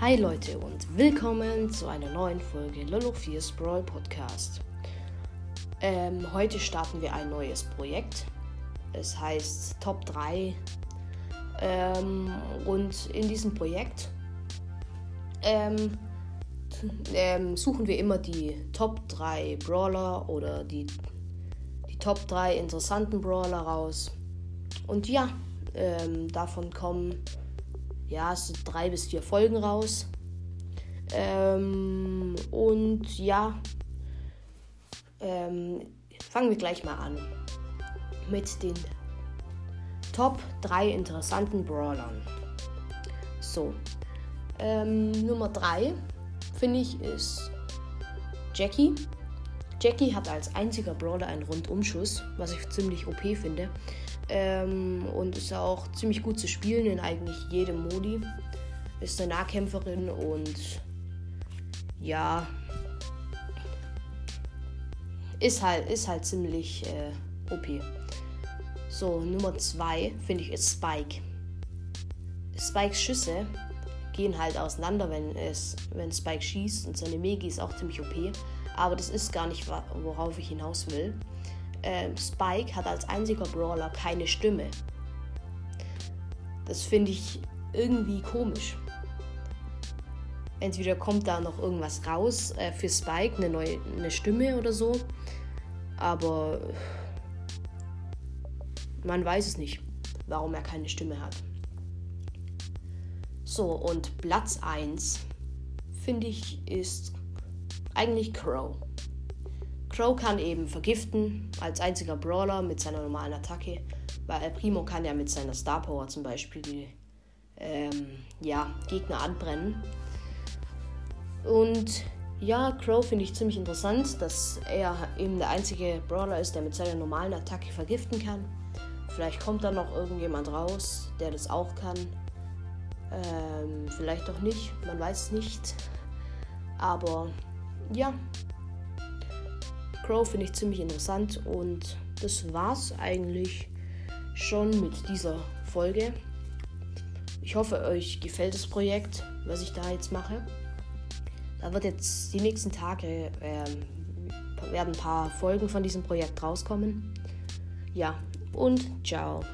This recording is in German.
Hi Leute und willkommen zu einer neuen Folge Lolo 4's Brawl Podcast. Ähm, heute starten wir ein neues Projekt. Es heißt Top 3. Ähm, und in diesem Projekt ähm, ähm suchen wir immer die Top 3 Brawler oder die, die Top 3 interessanten Brawler raus. Und ja, ähm, davon kommen ja, es sind drei bis vier Folgen raus. Ähm, und ja, ähm, fangen wir gleich mal an mit den Top 3 interessanten Brawlern. So, ähm, Nummer 3 finde ich ist Jackie. Jackie hat als einziger Brawler einen Rundumschuss, was ich ziemlich OP finde. Ähm, und ist auch ziemlich gut zu spielen in eigentlich jedem Modi. Ist eine Nahkämpferin und ja, ist halt, ist halt ziemlich äh, OP. So, Nummer 2 finde ich ist Spike. Spikes Schüsse gehen halt auseinander, wenn es, wenn Spike schießt und seine Megi ist auch ziemlich OP. Aber das ist gar nicht, worauf ich hinaus will äh, Spike hat als einziger Brawler keine Stimme. Das finde ich irgendwie komisch. Entweder kommt da noch irgendwas raus äh, für Spike, eine neue eine Stimme oder so. Aber man weiß es nicht, warum er keine Stimme hat. So, und Platz 1 finde ich ist eigentlich Crow. Crow kann eben vergiften als einziger Brawler mit seiner normalen Attacke, weil El Primo kann ja mit seiner Star Power zum Beispiel die ähm, ja, Gegner anbrennen. Und ja, Crow finde ich ziemlich interessant, dass er eben der einzige Brawler ist, der mit seiner normalen Attacke vergiften kann. Vielleicht kommt da noch irgendjemand raus, der das auch kann. Ähm, vielleicht auch nicht, man weiß nicht. Aber ja, Crow finde ich ziemlich interessant und das war's eigentlich schon mit dieser Folge. Ich hoffe, euch gefällt das Projekt, was ich da jetzt mache. Da wird jetzt die nächsten Tage äh, werden ein paar Folgen von diesem Projekt rauskommen. Ja, und ciao.